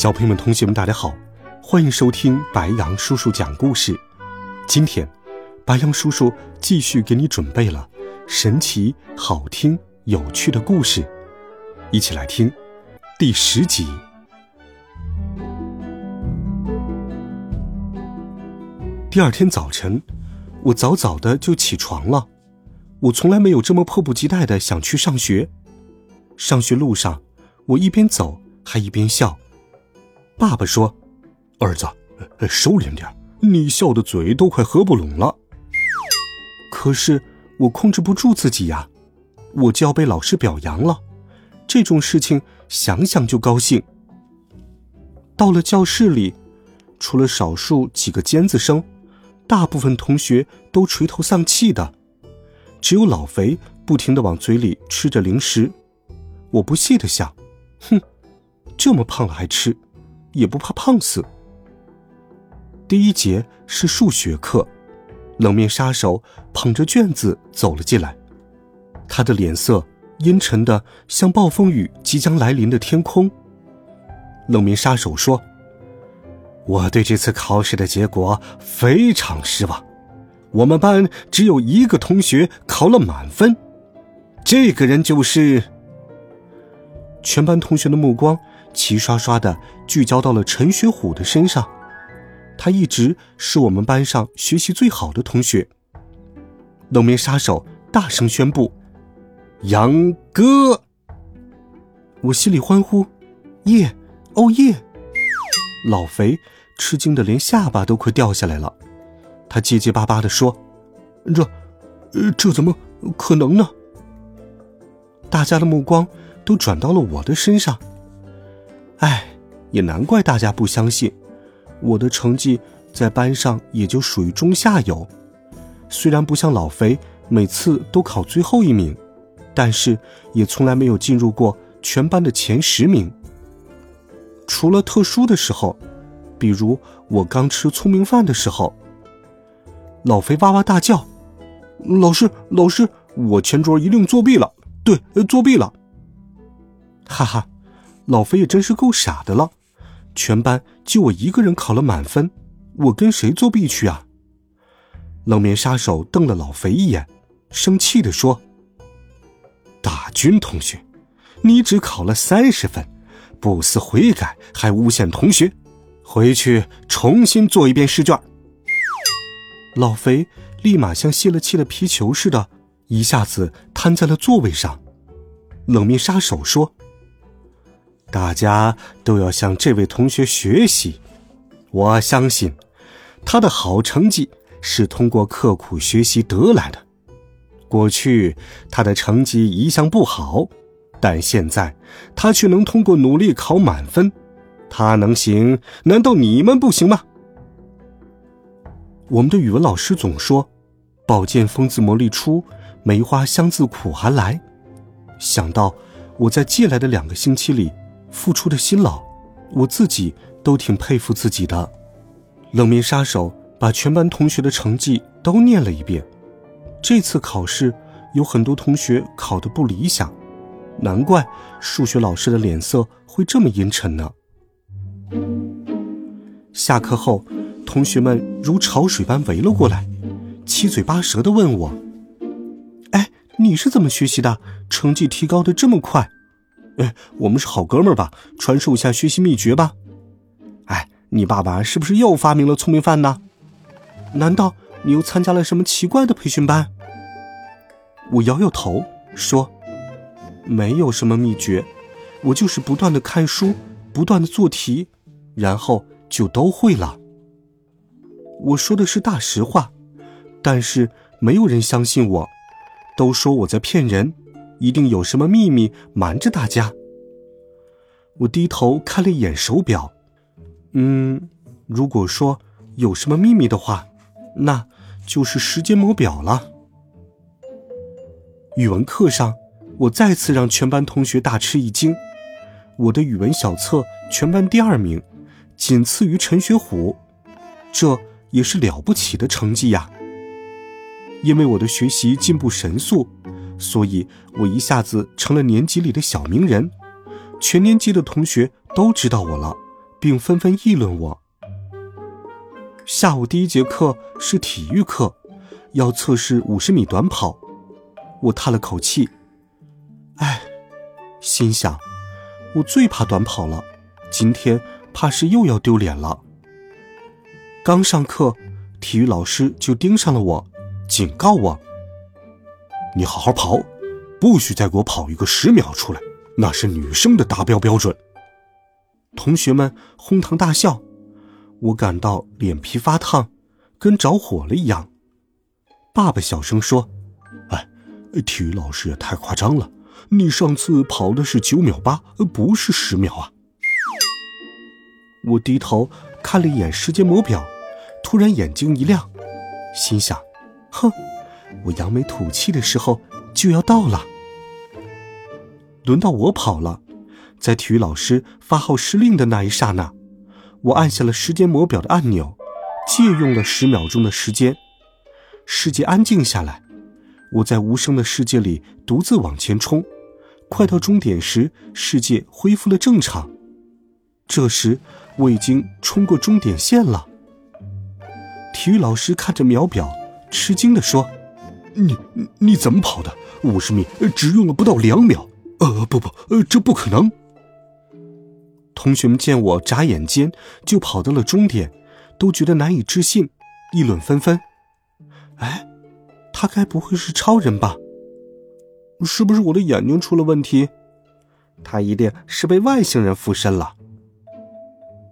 小朋友们、同学们，大家好，欢迎收听白羊叔叔讲故事。今天，白羊叔叔继续给你准备了神奇、好听、有趣的故事，一起来听第十集。第二天早晨，我早早的就起床了。我从来没有这么迫不及待的想去上学。上学路上，我一边走还一边笑。爸爸说：“儿子，收敛点，你笑的嘴都快合不拢了。”可是我控制不住自己呀，我就要被老师表扬了。这种事情想想就高兴。到了教室里，除了少数几个尖子生，大部分同学都垂头丧气的，只有老肥不停的往嘴里吃着零食。我不屑的想：“哼，这么胖了还吃。”也不怕胖死。第一节是数学课，冷面杀手捧着卷子走了进来，他的脸色阴沉的像暴风雨即将来临的天空。冷面杀手说：“我对这次考试的结果非常失望，我们班只有一个同学考了满分，这个人就是……”全班同学的目光。齐刷刷的聚焦到了陈学虎的身上，他一直是我们班上学习最好的同学。冷面杀手大声宣布：“杨哥！”我心里欢呼：“耶，哦耶！”老肥吃惊的连下巴都快掉下来了，他结结巴巴的说：“这，这怎么可能呢？”大家的目光都转到了我的身上。哎，也难怪大家不相信，我的成绩在班上也就属于中下游，虽然不像老肥每次都考最后一名，但是也从来没有进入过全班的前十名。除了特殊的时候，比如我刚吃聪明饭的时候，老肥哇哇大叫：“老师，老师，我前桌一定作弊了，对，作弊了。”哈哈。老肥也真是够傻的了，全班就我一个人考了满分，我跟谁作弊去啊？冷面杀手瞪了老肥一眼，生气的说：“大军同学，你只考了三十分，不思悔改还诬陷同学，回去重新做一遍试卷。”老肥立马像泄了气的皮球似的，一下子瘫在了座位上。冷面杀手说。大家都要向这位同学学习，我相信他的好成绩是通过刻苦学习得来的。过去他的成绩一向不好，但现在他却能通过努力考满分。他能行，难道你们不行吗？我们的语文老师总说：“宝剑锋自磨砺出，梅花香自苦寒来。”想到我在借来的两个星期里。付出的辛劳，我自己都挺佩服自己的。冷面杀手把全班同学的成绩都念了一遍。这次考试有很多同学考得不理想，难怪数学老师的脸色会这么阴沉呢。下课后，同学们如潮水般围了过来，七嘴八舌地问我：“哎，你是怎么学习的？成绩提高的这么快？”哎，我们是好哥们儿吧？传授一下学习秘诀吧。哎，你爸爸是不是又发明了聪明饭呢？难道你又参加了什么奇怪的培训班？我摇摇头说：“没有什么秘诀，我就是不断的看书，不断的做题，然后就都会了。”我说的是大实话，但是没有人相信我，都说我在骗人。一定有什么秘密瞒着大家。我低头看了一眼手表，嗯，如果说有什么秘密的话，那就是时间魔表了。语文课上，我再次让全班同学大吃一惊，我的语文小测全班第二名，仅次于陈学虎，这也是了不起的成绩呀。因为我的学习进步神速，所以我一下子成了年级里的小名人，全年级的同学都知道我了，并纷纷议论我。下午第一节课是体育课，要测试五十米短跑，我叹了口气，唉，心想，我最怕短跑了，今天怕是又要丢脸了。刚上课，体育老师就盯上了我。警告我：“你好好跑，不许再给我跑一个十秒出来，那是女生的达标标准。”同学们哄堂大笑，我感到脸皮发烫，跟着火了一样。爸爸小声说：“哎，体育老师也太夸张了，你上次跑的是九秒八，不是十秒啊！”我低头看了一眼时间魔表，突然眼睛一亮，心想。哼，我扬眉吐气的时候就要到了。轮到我跑了，在体育老师发号施令的那一刹那，我按下了时间魔表的按钮，借用了十秒钟的时间。世界安静下来，我在无声的世界里独自往前冲。快到终点时，世界恢复了正常。这时，我已经冲过终点线了。体育老师看着秒表。吃惊地说：“你你怎么跑的？五十米只用了不到两秒。呃，不不，呃，这不可能。”同学们见我眨眼间就跑到了终点，都觉得难以置信，议论纷纷。哎，他该不会是超人吧？是不是我的眼睛出了问题？他一定是被外星人附身了。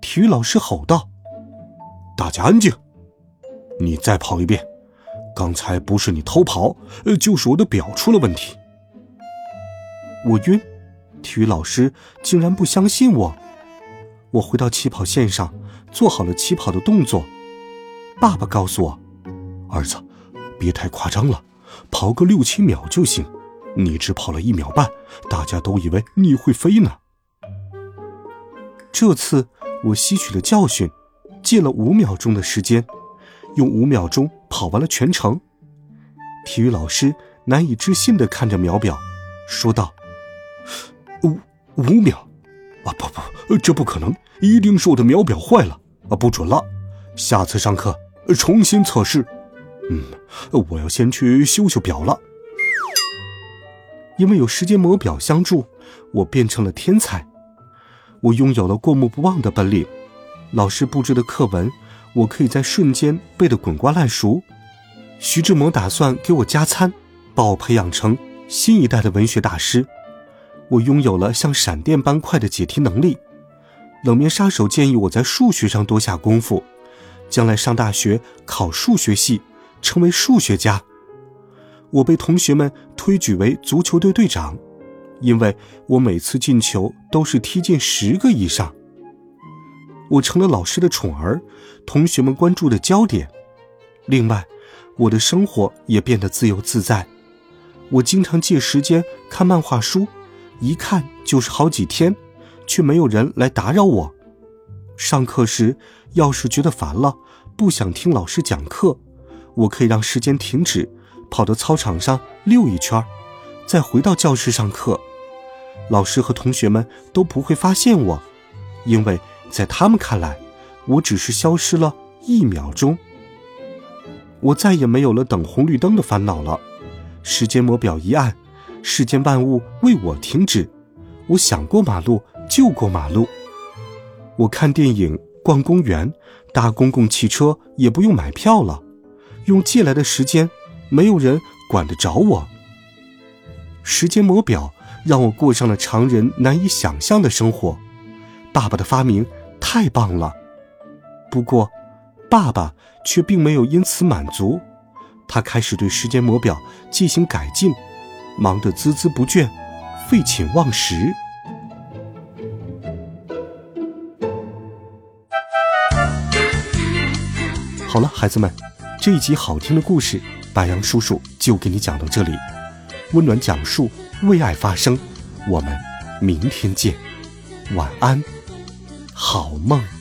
体育老师吼道：“大家安静！你再跑一遍。”刚才不是你偷跑，呃，就是我的表出了问题。我晕，体育老师竟然不相信我。我回到起跑线上，做好了起跑的动作。爸爸告诉我：“儿子，别太夸张了，跑个六七秒就行。你只跑了一秒半，大家都以为你会飞呢。”这次我吸取了教训，借了五秒钟的时间。用五秒钟跑完了全程，体育老师难以置信的看着秒表，说道：“五五秒，啊不不，这不可能，一定是我的秒表坏了啊，不准了，下次上课重新测试。嗯，我要先去修修表了。因为有时间魔表相助，我变成了天才，我拥有了过目不忘的本领，老师布置的课文。”我可以在瞬间背得滚瓜烂熟。徐志摩打算给我加餐，把我培养成新一代的文学大师。我拥有了像闪电般快的解题能力。冷面杀手建议我在数学上多下功夫，将来上大学考数学系，成为数学家。我被同学们推举为足球队队长，因为我每次进球都是踢进十个以上。我成了老师的宠儿，同学们关注的焦点。另外，我的生活也变得自由自在。我经常借时间看漫画书，一看就是好几天，却没有人来打扰我。上课时，要是觉得烦了，不想听老师讲课，我可以让时间停止，跑到操场上溜一圈，再回到教室上课。老师和同学们都不会发现我，因为。在他们看来，我只是消失了一秒钟。我再也没有了等红绿灯的烦恼了。时间魔表一按，世间万物为我停止。我想过马路就过马路。我看电影、逛公园、搭公共汽车也不用买票了。用借来的时间，没有人管得着我。时间魔表让我过上了常人难以想象的生活。爸爸的发明。太棒了，不过，爸爸却并没有因此满足，他开始对时间魔表进行改进，忙得孜孜不倦，废寝忘食。好了，孩子们，这一集好听的故事，白杨叔叔就给你讲到这里。温暖讲述，为爱发声，我们明天见，晚安，好梦。